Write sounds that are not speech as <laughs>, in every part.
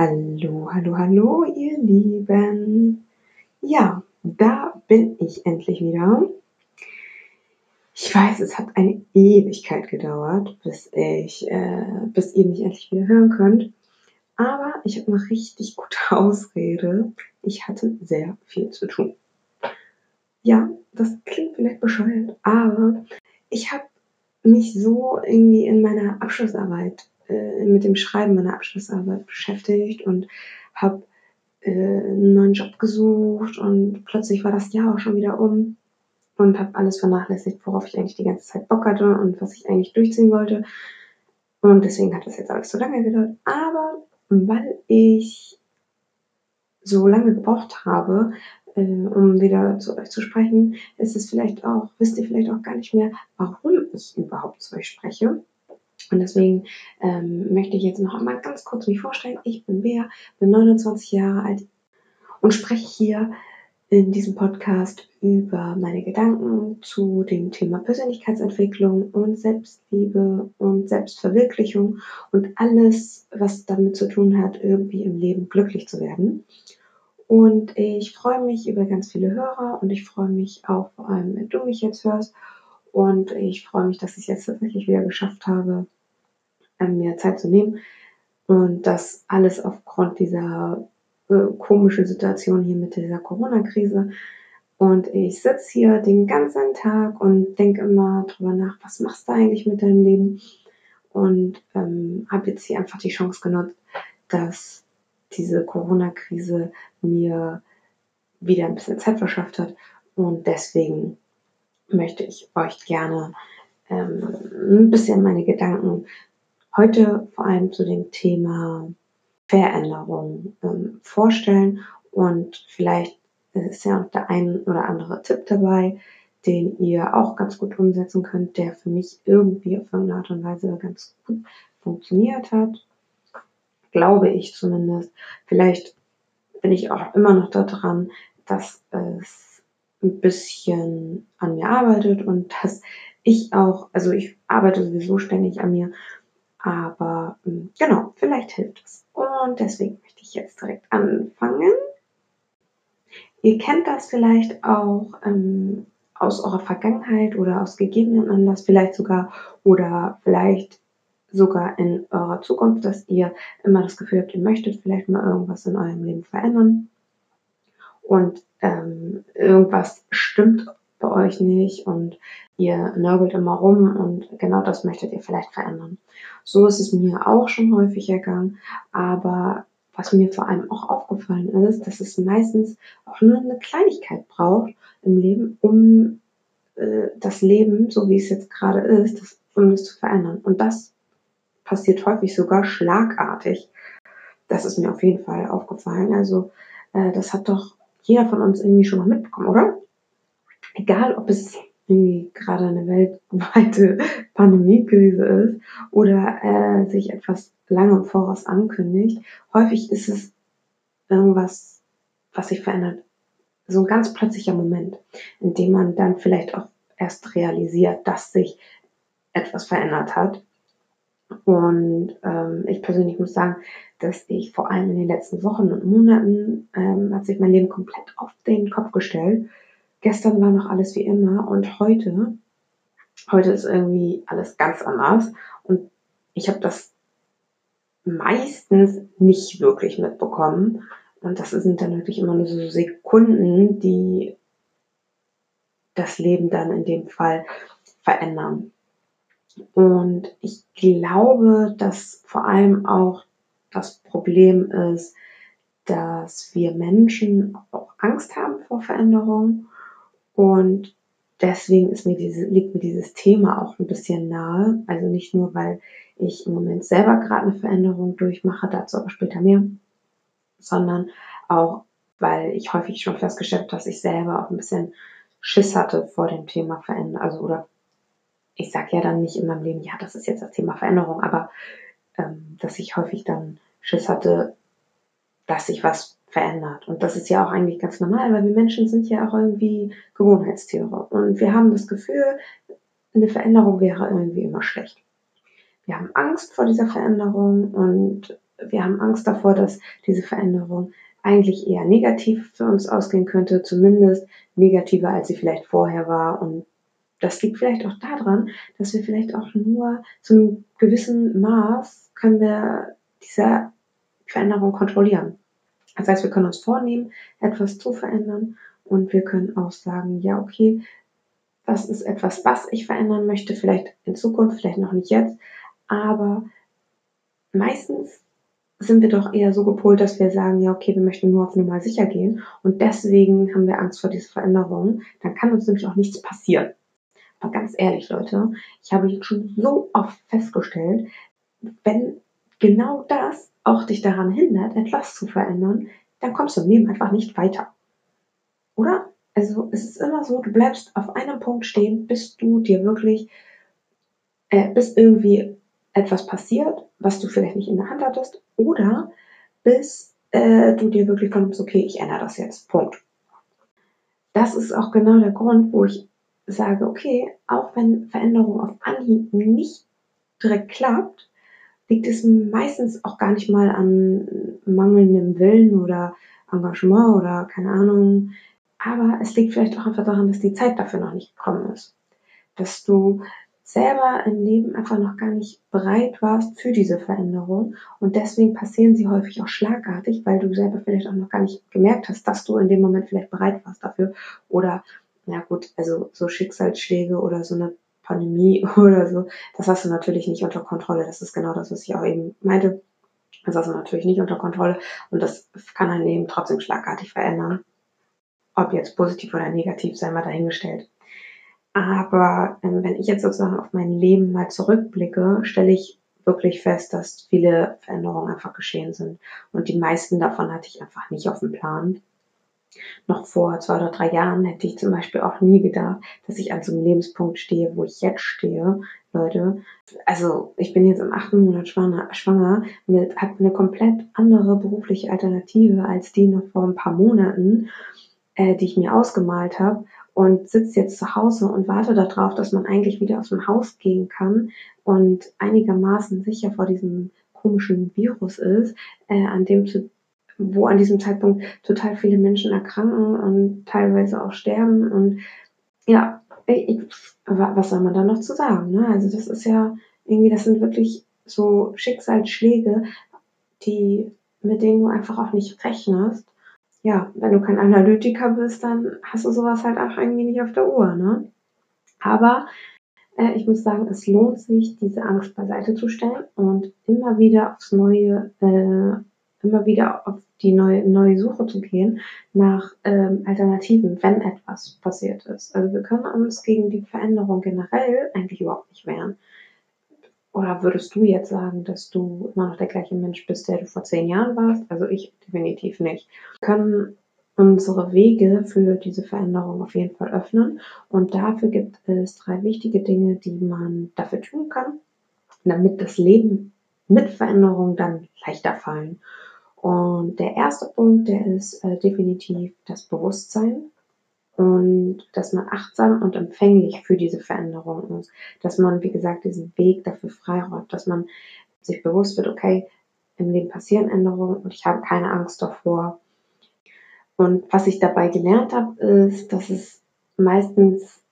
Hallo, hallo, hallo, ihr Lieben. Ja, da bin ich endlich wieder. Ich weiß, es hat eine Ewigkeit gedauert, bis ich, äh, bis ihr mich endlich wieder hören könnt. Aber ich habe eine richtig gute <laughs> Ausrede. Ich hatte sehr viel zu tun. Ja, das klingt vielleicht bescheuert, aber ich habe mich so irgendwie in meiner Abschlussarbeit äh, mit dem Schreiben meiner Abschlussarbeit beschäftigt und habe äh, einen neuen Job gesucht und plötzlich war das Jahr auch schon wieder um und habe alles vernachlässigt, worauf ich eigentlich die ganze Zeit Bock hatte und was ich eigentlich durchziehen wollte. Und deswegen hat das jetzt alles so lange gedauert. Aber weil ich so lange gebraucht habe, äh, um wieder zu euch zu sprechen, ist es vielleicht auch, wisst ihr vielleicht auch gar nicht mehr, warum ich überhaupt zu euch spreche. Und deswegen ähm, möchte ich jetzt noch einmal ganz kurz mich vorstellen. Ich bin Bea, bin 29 Jahre alt und spreche hier in diesem Podcast über meine Gedanken zu dem Thema Persönlichkeitsentwicklung und Selbstliebe und Selbstverwirklichung und alles, was damit zu tun hat, irgendwie im Leben glücklich zu werden. Und ich freue mich über ganz viele Hörer und ich freue mich auch vor allem, wenn du mich jetzt hörst. Und ich freue mich, dass ich es jetzt tatsächlich wieder geschafft habe, mir Zeit zu nehmen. Und das alles aufgrund dieser äh, komischen Situation hier mit dieser Corona-Krise. Und ich sitze hier den ganzen Tag und denke immer drüber nach, was machst du eigentlich mit deinem Leben? Und ähm, habe jetzt hier einfach die Chance genutzt, dass diese Corona-Krise mir wieder ein bisschen Zeit verschafft hat. Und deswegen möchte ich euch gerne ähm, ein bisschen meine Gedanken heute vor allem zu dem Thema Veränderung ähm, vorstellen und vielleicht ist ja auch der ein oder andere Tipp dabei, den ihr auch ganz gut umsetzen könnt, der für mich irgendwie auf irgendeine Art und Weise ganz gut funktioniert hat. Glaube ich zumindest. Vielleicht bin ich auch immer noch daran, dass es ein bisschen an mir arbeitet und dass ich auch, also ich arbeite sowieso ständig an mir aber ähm, genau, vielleicht hilft es. Und deswegen möchte ich jetzt direkt anfangen. Ihr kennt das vielleicht auch ähm, aus eurer Vergangenheit oder aus gegebenen Anlass vielleicht sogar oder vielleicht sogar in eurer Zukunft, dass ihr immer das Gefühl habt, ihr möchtet vielleicht mal irgendwas in eurem Leben verändern und ähm, irgendwas stimmt bei euch nicht und ihr nörgelt immer rum und genau das möchtet ihr vielleicht verändern. So ist es mir auch schon häufig ergangen, aber was mir vor allem auch aufgefallen ist, dass es meistens auch nur eine Kleinigkeit braucht im Leben, um äh, das Leben, so wie es jetzt gerade ist, das, um es zu verändern. Und das passiert häufig sogar schlagartig. Das ist mir auf jeden Fall aufgefallen. Also äh, das hat doch jeder von uns irgendwie schon mal mitbekommen, oder? Egal ob es irgendwie gerade eine weltweite <laughs> Pandemiekrise ist oder äh, sich etwas lange im Voraus ankündigt, häufig ist es irgendwas, was sich verändert. So ein ganz plötzlicher Moment, in dem man dann vielleicht auch erst realisiert, dass sich etwas verändert hat. Und ähm, ich persönlich muss sagen, dass ich vor allem in den letzten Wochen und Monaten ähm, hat sich mein Leben komplett auf den Kopf gestellt gestern war noch alles wie immer und heute, heute ist irgendwie alles ganz anders und ich habe das meistens nicht wirklich mitbekommen und das sind dann wirklich immer nur so Sekunden, die das Leben dann in dem Fall verändern. Und ich glaube, dass vor allem auch das Problem ist, dass wir Menschen auch Angst haben vor Veränderung und deswegen ist mir diese, liegt mir dieses Thema auch ein bisschen nahe. Also nicht nur, weil ich im Moment selber gerade eine Veränderung durchmache, dazu aber später mehr, sondern auch, weil ich häufig schon festgestellt habe, dass ich selber auch ein bisschen Schiss hatte vor dem Thema Veränderung. Also, oder ich sage ja dann nicht in meinem Leben, ja, das ist jetzt das Thema Veränderung, aber ähm, dass ich häufig dann Schiss hatte, dass sich was verändert. Und das ist ja auch eigentlich ganz normal, weil wir Menschen sind ja auch irgendwie Gewohnheitstiere. Und wir haben das Gefühl, eine Veränderung wäre irgendwie immer schlecht. Wir haben Angst vor dieser Veränderung und wir haben Angst davor, dass diese Veränderung eigentlich eher negativ für uns ausgehen könnte, zumindest negativer, als sie vielleicht vorher war. Und das liegt vielleicht auch daran, dass wir vielleicht auch nur zu einem gewissen Maß können wir diese Veränderung kontrollieren. Das heißt, wir können uns vornehmen, etwas zu verändern und wir können auch sagen, ja, okay, das ist etwas, was ich verändern möchte, vielleicht in Zukunft, vielleicht noch nicht jetzt, aber meistens sind wir doch eher so gepolt, dass wir sagen, ja, okay, wir möchten nur auf Nummer sicher gehen und deswegen haben wir Angst vor dieser Veränderung. Dann kann uns nämlich auch nichts passieren. Aber ganz ehrlich, Leute, ich habe jetzt schon so oft festgestellt, wenn genau das auch dich daran hindert, etwas zu verändern, dann kommst du im Leben einfach nicht weiter. Oder? Also es ist immer so, du bleibst auf einem Punkt stehen, bis du dir wirklich, äh, bis irgendwie etwas passiert, was du vielleicht nicht in der Hand hattest, oder bis äh, du dir wirklich kommst, okay, ich ändere das jetzt. Punkt. Das ist auch genau der Grund, wo ich sage, okay, auch wenn Veränderung auf Anhieb nicht direkt klappt, liegt es meistens auch gar nicht mal an mangelndem Willen oder Engagement oder keine Ahnung. Aber es liegt vielleicht auch einfach daran, dass die Zeit dafür noch nicht gekommen ist. Dass du selber im Leben einfach noch gar nicht bereit warst für diese Veränderung. Und deswegen passieren sie häufig auch schlagartig, weil du selber vielleicht auch noch gar nicht gemerkt hast, dass du in dem Moment vielleicht bereit warst dafür. Oder, ja gut, also so Schicksalsschläge oder so eine Pandemie <laughs> oder so, das hast du natürlich nicht unter Kontrolle. Das ist genau das, was ich auch eben meinte. Das hast du natürlich nicht unter Kontrolle und das kann dein Leben trotzdem schlagartig verändern. Ob jetzt positiv oder negativ, sei mal dahingestellt. Aber ähm, wenn ich jetzt sozusagen auf mein Leben mal zurückblicke, stelle ich wirklich fest, dass viele Veränderungen einfach geschehen sind. Und die meisten davon hatte ich einfach nicht auf dem Plan. Noch vor zwei oder drei Jahren hätte ich zum Beispiel auch nie gedacht, dass ich an so einem Lebenspunkt stehe, wo ich jetzt stehe. Leute, also ich bin jetzt im achten Monat schwanger, schwanger habe eine komplett andere berufliche Alternative als die noch vor ein paar Monaten, äh, die ich mir ausgemalt habe und sitze jetzt zu Hause und warte darauf, dass man eigentlich wieder aus dem Haus gehen kann und einigermaßen sicher vor diesem komischen Virus ist, äh, an dem zu wo an diesem Zeitpunkt total viele Menschen erkranken und teilweise auch sterben. Und ja, ich, was soll man da noch zu sagen? Ne? Also das ist ja irgendwie, das sind wirklich so Schicksalsschläge, die, mit denen du einfach auch nicht rechnest. Ja, wenn du kein Analytiker bist, dann hast du sowas halt auch irgendwie nicht auf der Uhr, ne? Aber äh, ich muss sagen, es lohnt sich, diese Angst beiseite zu stellen und immer wieder aufs Neue, äh, immer wieder auf die neue, neue Suche zu gehen nach ähm, Alternativen, wenn etwas passiert ist. Also wir können uns gegen die Veränderung generell eigentlich überhaupt nicht wehren. Oder würdest du jetzt sagen, dass du immer noch der gleiche Mensch bist, der du vor zehn Jahren warst? Also ich definitiv nicht. Wir können unsere Wege für diese Veränderung auf jeden Fall öffnen. Und dafür gibt es drei wichtige Dinge, die man dafür tun kann, damit das Leben mit Veränderung dann leichter fallen. Und der erste Punkt, der ist äh, definitiv das Bewusstsein und dass man achtsam und empfänglich für diese Veränderung ist, dass man, wie gesagt, diesen Weg dafür freiräumt, dass man sich bewusst wird, okay, im Leben passieren Änderungen und ich habe keine Angst davor. Und was ich dabei gelernt habe, ist, dass es meistens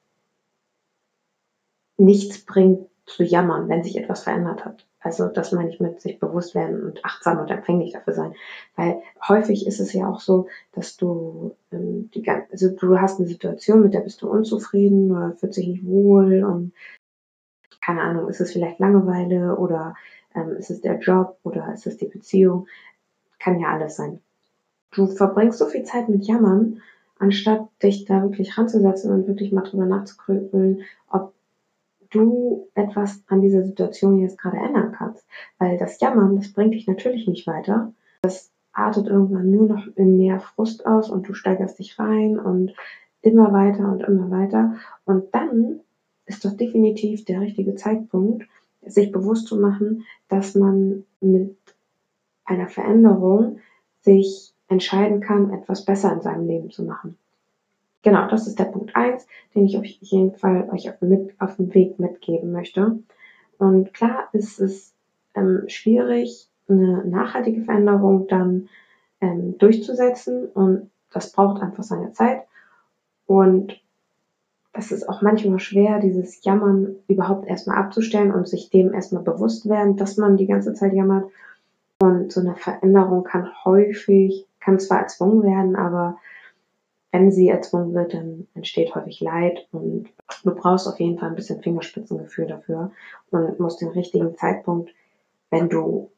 nichts bringt zu jammern, wenn sich etwas verändert hat. Also das meine ich mit sich bewusst werden und achtsam und empfänglich dafür sein. Weil häufig ist es ja auch so, dass du ähm, die also du hast eine Situation, mit der bist du unzufrieden oder fühlt sich nicht wohl und keine Ahnung, ist es vielleicht Langeweile oder ähm, ist es der Job oder ist es die Beziehung? Kann ja alles sein. Du verbringst so viel Zeit mit Jammern, anstatt dich da wirklich ranzusetzen und wirklich mal drüber nachzugrübeln, ob du etwas an dieser Situation jetzt gerade ändern kannst. Weil das Jammern, das bringt dich natürlich nicht weiter. Das artet irgendwann nur noch in mehr Frust aus und du steigerst dich rein und immer weiter und immer weiter. Und dann ist doch definitiv der richtige Zeitpunkt, sich bewusst zu machen, dass man mit einer Veränderung sich entscheiden kann, etwas besser in seinem Leben zu machen. Genau, das ist der Punkt 1, den ich auf jeden Fall euch auf, mit, auf dem Weg mitgeben möchte. Und klar ist es ähm, schwierig, eine nachhaltige Veränderung dann ähm, durchzusetzen und das braucht einfach seine Zeit und es ist auch manchmal schwer, dieses Jammern überhaupt erstmal abzustellen und sich dem erstmal bewusst werden, dass man die ganze Zeit jammert. Und so eine Veränderung kann häufig, kann zwar erzwungen werden, aber wenn sie erzwungen wird, dann entsteht häufig Leid und du brauchst auf jeden Fall ein bisschen Fingerspitzengefühl dafür und musst den richtigen Zeitpunkt, wenn du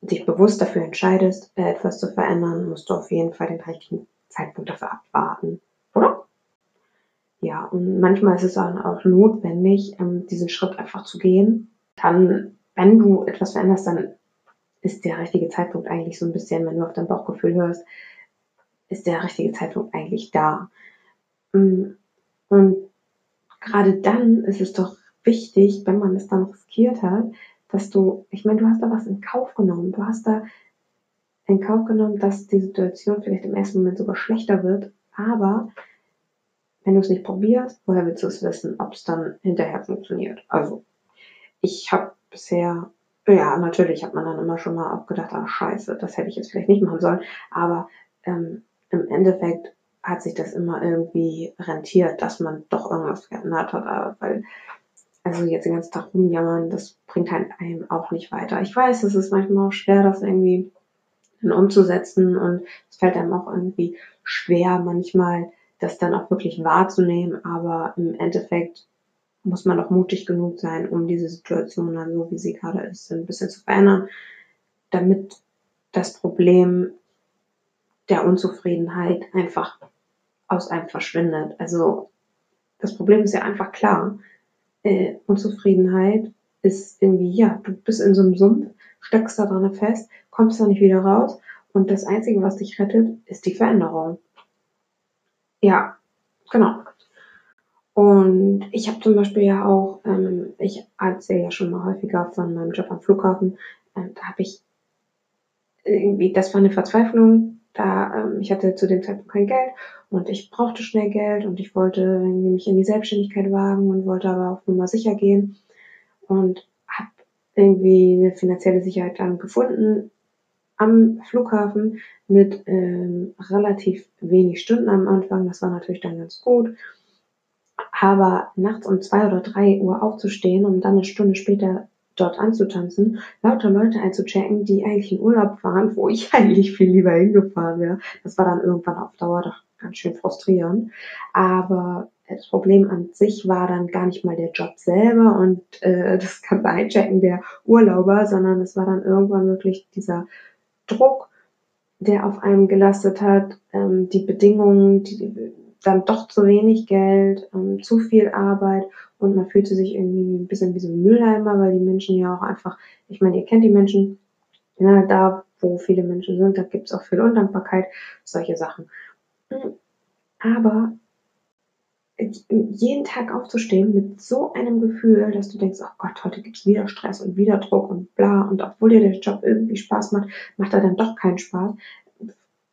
dich bewusst dafür entscheidest, etwas zu verändern, musst du auf jeden Fall den richtigen Zeitpunkt dafür abwarten. Oder? Ja, und manchmal ist es dann auch notwendig, ähm, diesen Schritt einfach zu gehen. Dann, wenn du etwas veränderst, dann ist der richtige Zeitpunkt eigentlich so ein bisschen, wenn du auf dein Bauchgefühl hörst, ist der richtige Zeitpunkt eigentlich da. Mm, und gerade dann ist es doch wichtig, wenn man es dann riskiert hat, dass du, ich meine, du hast da was in Kauf genommen. Du hast da in Kauf genommen, dass die Situation vielleicht im ersten Moment sogar schlechter wird, aber wenn du es nicht probierst, woher willst du es wissen, ob es dann hinterher funktioniert? Also, ich habe bisher, ja, natürlich hat man dann immer schon mal auch gedacht, ah, scheiße, das hätte ich jetzt vielleicht nicht machen sollen, aber ähm, im Endeffekt hat sich das immer irgendwie rentiert, dass man doch irgendwas geändert hat, weil also jetzt den ganzen Tag rumjammern, das bringt halt einem auch nicht weiter. Ich weiß, es ist manchmal auch schwer, das irgendwie dann umzusetzen und es fällt einem auch irgendwie schwer, manchmal das dann auch wirklich wahrzunehmen, aber im Endeffekt muss man auch mutig genug sein, um diese Situation dann so, wie sie gerade ist, ein bisschen zu verändern, damit das Problem der Unzufriedenheit einfach aus einem verschwindet. Also das Problem ist ja einfach klar. Äh, Unzufriedenheit ist irgendwie, ja, du bist in so einem Sumpf, steckst da dran fest, kommst da nicht wieder raus und das Einzige, was dich rettet, ist die Veränderung. Ja, genau. Und ich habe zum Beispiel ja auch, ähm, ich erzähle ja schon mal häufiger von meinem Job am Flughafen, ähm, da habe ich irgendwie, das war eine Verzweiflung, da ähm, ich hatte zu dem Zeitpunkt kein Geld und ich brauchte schnell Geld und ich wollte irgendwie mich in die Selbstständigkeit wagen und wollte aber auf Nummer sicher gehen und habe irgendwie eine finanzielle Sicherheit dann gefunden am Flughafen mit ähm, relativ wenig Stunden am Anfang. Das war natürlich dann ganz gut. Aber nachts um zwei oder drei Uhr aufzustehen, um dann eine Stunde später dort anzutanzen, lauter Leute einzuchecken, die eigentlich in Urlaub waren, wo ich <laughs> eigentlich viel lieber hingefahren wäre. Das war dann irgendwann auf Dauer doch ganz schön frustrierend. Aber das Problem an sich war dann gar nicht mal der Job selber und äh, das ganze Einchecken der Urlauber, sondern es war dann irgendwann wirklich dieser Druck, der auf einem gelastet hat, ähm, die Bedingungen, die, dann doch zu wenig Geld, ähm, zu viel Arbeit und man fühlte sich irgendwie ein bisschen wie so ein Mülleimer, weil die Menschen ja auch einfach, ich meine, ihr kennt die Menschen, ja, da wo viele Menschen sind, da gibt es auch viel Undankbarkeit, solche Sachen. Aber jeden Tag aufzustehen mit so einem Gefühl, dass du denkst, oh Gott, heute gibt's wieder Stress und wieder Druck und bla und obwohl dir der Job irgendwie Spaß macht, macht er dann doch keinen Spaß.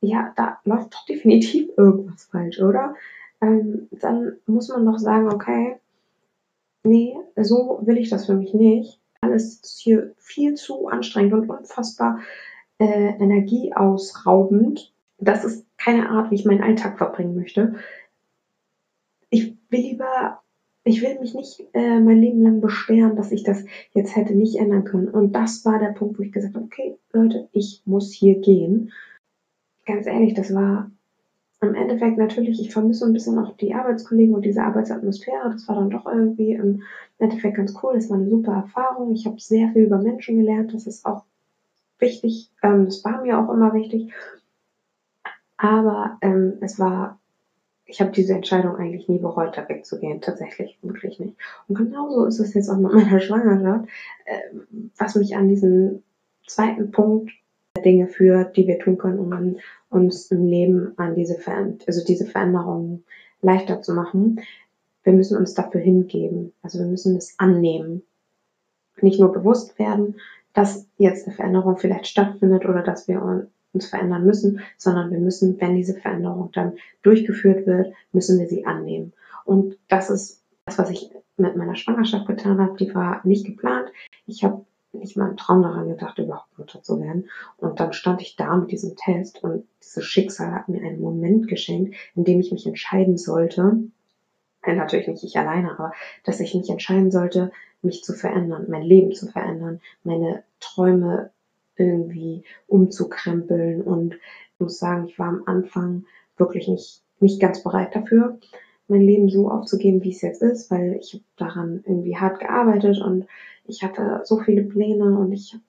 Ja, da läuft doch definitiv irgendwas falsch, oder? Ähm, dann muss man doch sagen, okay, nee, so will ich das für mich nicht. Alles ist hier viel zu anstrengend und unfassbar äh, energieausraubend. Das ist keine Art, wie ich meinen Alltag verbringen möchte ich will lieber, ich will mich nicht äh, mein Leben lang beschweren, dass ich das jetzt hätte nicht ändern können. Und das war der Punkt, wo ich gesagt habe, okay, Leute, ich muss hier gehen. Ganz ehrlich, das war im Endeffekt natürlich, ich vermisse ein bisschen auch die Arbeitskollegen und diese Arbeitsatmosphäre. Das war dann doch irgendwie im Endeffekt ganz cool. Das war eine super Erfahrung. Ich habe sehr viel über Menschen gelernt. Das ist auch wichtig. Ähm, das war mir auch immer wichtig. Aber ähm, es war ich habe diese Entscheidung eigentlich nie bereut, da wegzugehen. Tatsächlich, wirklich nicht. Und genauso ist es jetzt auch mit meiner <laughs> Schwangerschaft, äh, was mich an diesen zweiten Punkt Dinge führt, die wir tun können, um uns im Leben an diese, Ver also diese Veränderungen leichter zu machen. Wir müssen uns dafür hingeben. Also wir müssen es annehmen. Nicht nur bewusst werden, dass jetzt eine Veränderung vielleicht stattfindet oder dass wir uns verändern müssen, sondern wir müssen, wenn diese Veränderung dann durchgeführt wird, müssen wir sie annehmen. Und das ist das, was ich mit meiner Schwangerschaft getan habe. Die war nicht geplant. Ich habe nicht mal im Traum daran gedacht, überhaupt Mutter zu werden. Und dann stand ich da mit diesem Test und dieses Schicksal hat mir einen Moment geschenkt, in dem ich mich entscheiden sollte, äh, natürlich nicht ich alleine, aber dass ich mich entscheiden sollte, mich zu verändern, mein Leben zu verändern, meine Träume irgendwie umzukrempeln. Und ich muss sagen, ich war am Anfang wirklich nicht, nicht ganz bereit dafür, mein Leben so aufzugeben, wie es jetzt ist, weil ich daran irgendwie hart gearbeitet und ich hatte so viele Pläne und ich habe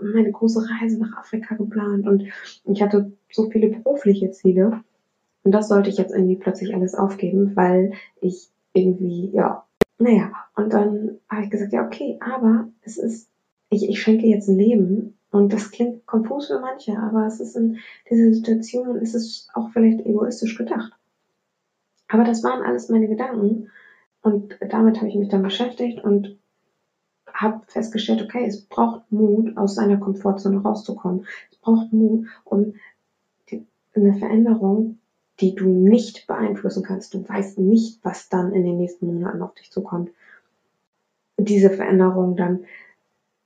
meine große Reise nach Afrika geplant und ich hatte so viele berufliche Ziele. Und das sollte ich jetzt irgendwie plötzlich alles aufgeben, weil ich irgendwie, ja, naja, und dann habe ich gesagt, ja, okay, aber es ist, ich, ich schenke jetzt ein Leben und das klingt konfus für manche, aber es ist in dieser Situation, ist es auch vielleicht egoistisch gedacht. Aber das waren alles meine Gedanken und damit habe ich mich dann beschäftigt und habe festgestellt, okay, es braucht Mut, aus seiner Komfortzone rauszukommen. Es braucht Mut, um die, eine Veränderung, die du nicht beeinflussen kannst. Du weißt nicht, was dann in den nächsten Monaten auf dich zukommt. Diese Veränderung dann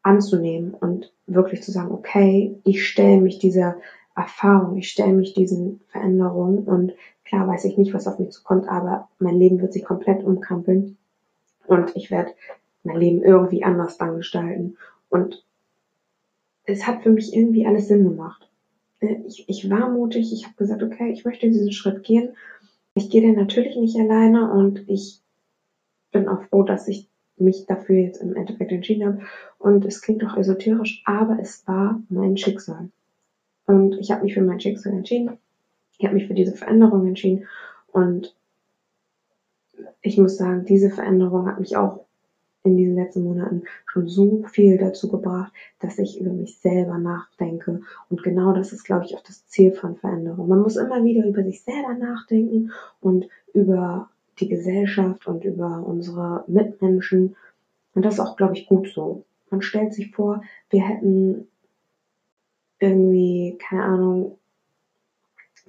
anzunehmen und wirklich zu sagen, okay, ich stelle mich dieser Erfahrung, ich stelle mich diesen Veränderungen und klar weiß ich nicht, was auf mich zukommt, aber mein Leben wird sich komplett umkrempeln und ich werde mein Leben irgendwie anders dann gestalten. Und es hat für mich irgendwie alles Sinn gemacht. Äh, ich, ich war mutig, ich habe gesagt, okay, ich möchte diesen Schritt gehen. Ich gehe den natürlich nicht alleine und ich bin auch froh, dass ich mich dafür jetzt im Endeffekt entschieden habe. Und es klingt doch esoterisch, aber es war mein Schicksal. Und ich habe mich für mein Schicksal entschieden. Ich habe mich für diese Veränderung entschieden. Und ich muss sagen, diese Veränderung hat mich auch in diesen letzten Monaten schon so viel dazu gebracht, dass ich über mich selber nachdenke. Und genau das ist, glaube ich, auch das Ziel von Veränderung. Man muss immer wieder über sich selber nachdenken und über die Gesellschaft und über unsere Mitmenschen. Und das ist auch, glaube ich, gut so. Man stellt sich vor, wir hätten irgendwie, keine Ahnung,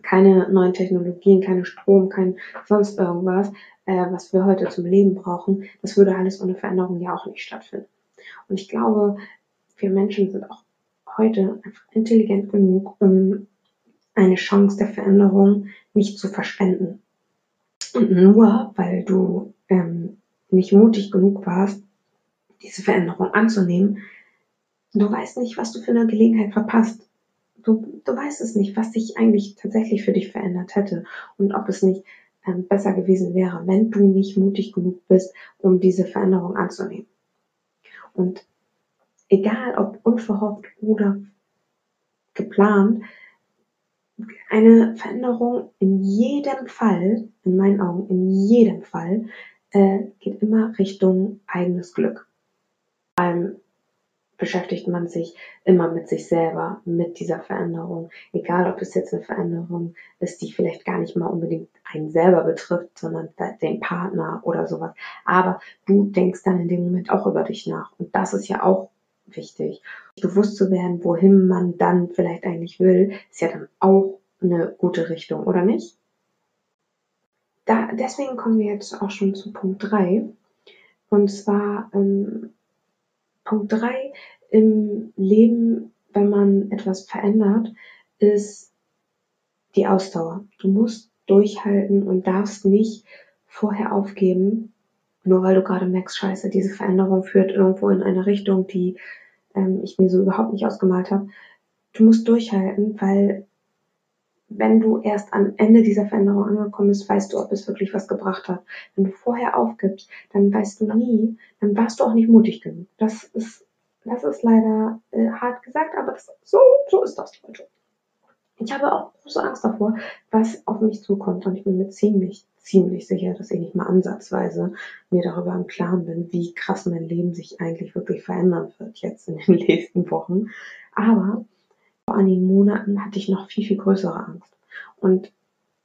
keine neuen Technologien, keine Strom, kein sonst irgendwas, äh, was wir heute zum Leben brauchen, das würde alles ohne Veränderung ja auch nicht stattfinden. Und ich glaube, wir Menschen sind auch heute einfach intelligent genug, um eine Chance der Veränderung nicht zu verschwenden. Und nur weil du ähm, nicht mutig genug warst, diese Veränderung anzunehmen, du weißt nicht, was du für eine Gelegenheit verpasst. Du, du weißt es nicht, was sich eigentlich tatsächlich für dich verändert hätte und ob es nicht ähm, besser gewesen wäre, wenn du nicht mutig genug bist, um diese Veränderung anzunehmen. Und egal ob unverhofft oder geplant, eine Veränderung in jedem Fall, in meinen Augen, in jedem Fall, äh, geht immer Richtung eigenes Glück. Beim beschäftigt man sich immer mit sich selber, mit dieser Veränderung. Egal, ob es jetzt eine Veränderung ist, die vielleicht gar nicht mal unbedingt einen selber betrifft, sondern den Partner oder sowas. Aber du denkst dann in dem Moment auch über dich nach. Und das ist ja auch wichtig. Bewusst zu werden, wohin man dann vielleicht eigentlich will, ist ja dann auch eine gute Richtung, oder nicht? Da, deswegen kommen wir jetzt auch schon zu Punkt 3. Und zwar ähm, Punkt 3 im Leben, wenn man etwas verändert, ist die Ausdauer. Du musst durchhalten und darfst nicht vorher aufgeben, nur weil du gerade merkst, scheiße, diese Veränderung führt irgendwo in eine Richtung, die ähm, ich mir so überhaupt nicht ausgemalt habe. Du musst durchhalten, weil wenn du erst am Ende dieser Veränderung angekommen bist, weißt du, ob es wirklich was gebracht hat. Wenn du vorher aufgibst, dann weißt du nie, dann warst du auch nicht mutig genug. Das ist das ist leider äh, hart gesagt, aber das, so, so ist das, Leute. Ich habe auch große Angst davor, was auf mich zukommt. Und ich bin mir ziemlich, ziemlich sicher, dass ich nicht mal ansatzweise mir darüber im Klaren bin, wie krass mein Leben sich eigentlich wirklich verändern wird jetzt in den <laughs> nächsten Wochen. Aber vor einigen Monaten hatte ich noch viel, viel größere Angst. Und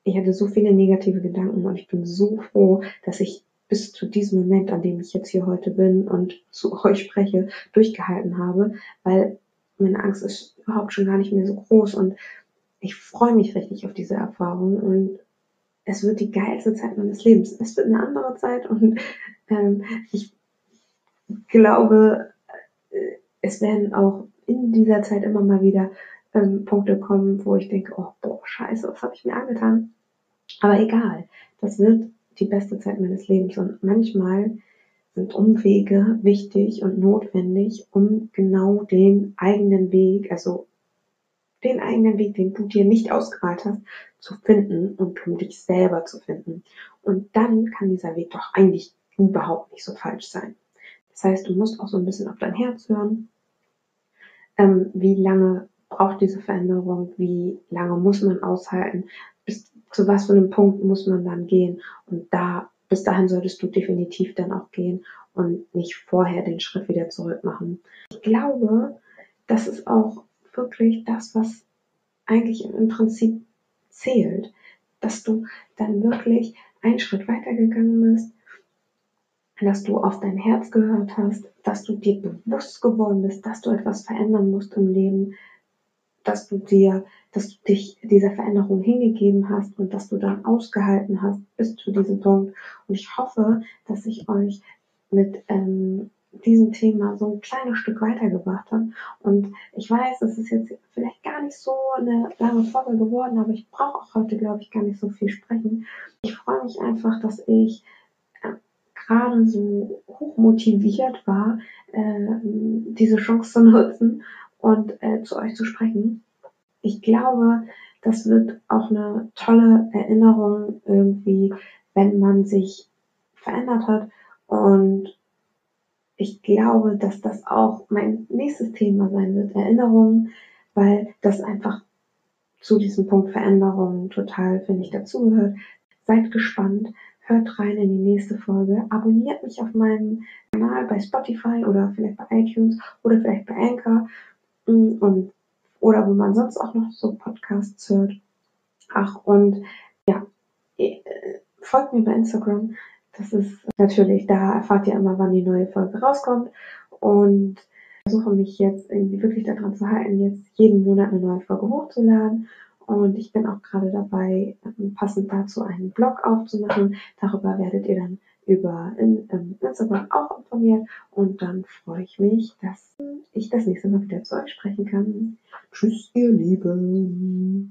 ich hatte so viele negative Gedanken und ich bin so froh, dass ich bis zu diesem Moment, an dem ich jetzt hier heute bin und <laughs> zu euch spreche, durchgehalten habe, weil meine Angst ist überhaupt schon gar nicht mehr so groß und ich freue mich richtig auf diese Erfahrung und es wird die geilste Zeit meines Lebens. Es wird eine andere Zeit und <laughs> ähm, ich glaube, äh, es werden auch in dieser Zeit immer mal wieder ähm, Punkte kommen, wo ich denke, oh boah, scheiße, was habe ich mir angetan? Aber egal, das wird die beste Zeit meines Lebens und manchmal sind Umwege wichtig und notwendig, um genau den eigenen Weg, also den eigenen Weg, den du dir nicht ausgemalt hast, zu finden und um dich selber zu finden. Und dann kann dieser Weg doch eigentlich überhaupt nicht so falsch sein. Das heißt, du musst auch so ein bisschen auf dein Herz hören. Ähm, wie lange braucht diese Veränderung? Wie lange muss man aushalten? Bis zu was für einem Punkt muss man dann gehen? Und da, bis dahin solltest du definitiv dann auch gehen und nicht vorher den Schritt wieder zurück machen. Ich glaube, das ist auch wirklich das, was eigentlich im Prinzip zählt, dass du dann wirklich einen Schritt weitergegangen bist, dass du auf dein Herz gehört hast, dass du dir bewusst geworden bist, dass du etwas verändern musst im Leben, dass du dir, dass du dich dieser Veränderung hingegeben hast und dass du dann ausgehalten hast bis zu diesem Punkt. Und ich hoffe, dass ich euch mit ähm, diesem Thema so ein kleines Stück weitergebracht habe. Und ich weiß, es ist jetzt vielleicht gar nicht so eine lange Folge geworden, aber ich brauche auch heute, glaube ich, gar nicht so viel sprechen. Ich freue mich einfach, dass ich äh, gerade so hoch motiviert war, äh, diese Chance zu nutzen und äh, zu euch zu sprechen. Ich glaube, das wird auch eine tolle Erinnerung irgendwie, wenn man sich verändert hat und ich glaube, dass das auch mein nächstes Thema sein wird, Erinnerungen, weil das einfach zu diesem Punkt Veränderungen total, finde ich, dazugehört. Seid gespannt, hört rein in die nächste Folge, abonniert mich auf meinem Kanal bei Spotify oder vielleicht bei iTunes oder vielleicht bei Anchor und oder wo man sonst auch noch so Podcasts hört. Ach, und ja, äh, folgt mir bei Instagram. Das ist natürlich, da erfahrt ihr immer, wann die neue Folge rauskommt. Und versuche mich jetzt irgendwie wirklich daran zu halten, jetzt jeden Monat eine neue Folge hochzuladen. Und ich bin auch gerade dabei, passend dazu einen Blog aufzumachen. Darüber werdet ihr dann über in, in Instagram auch informiert. Und dann freue ich mich, dass ich das nächste Mal wieder zu euch sprechen kann. Tschüss, ihr Lieben.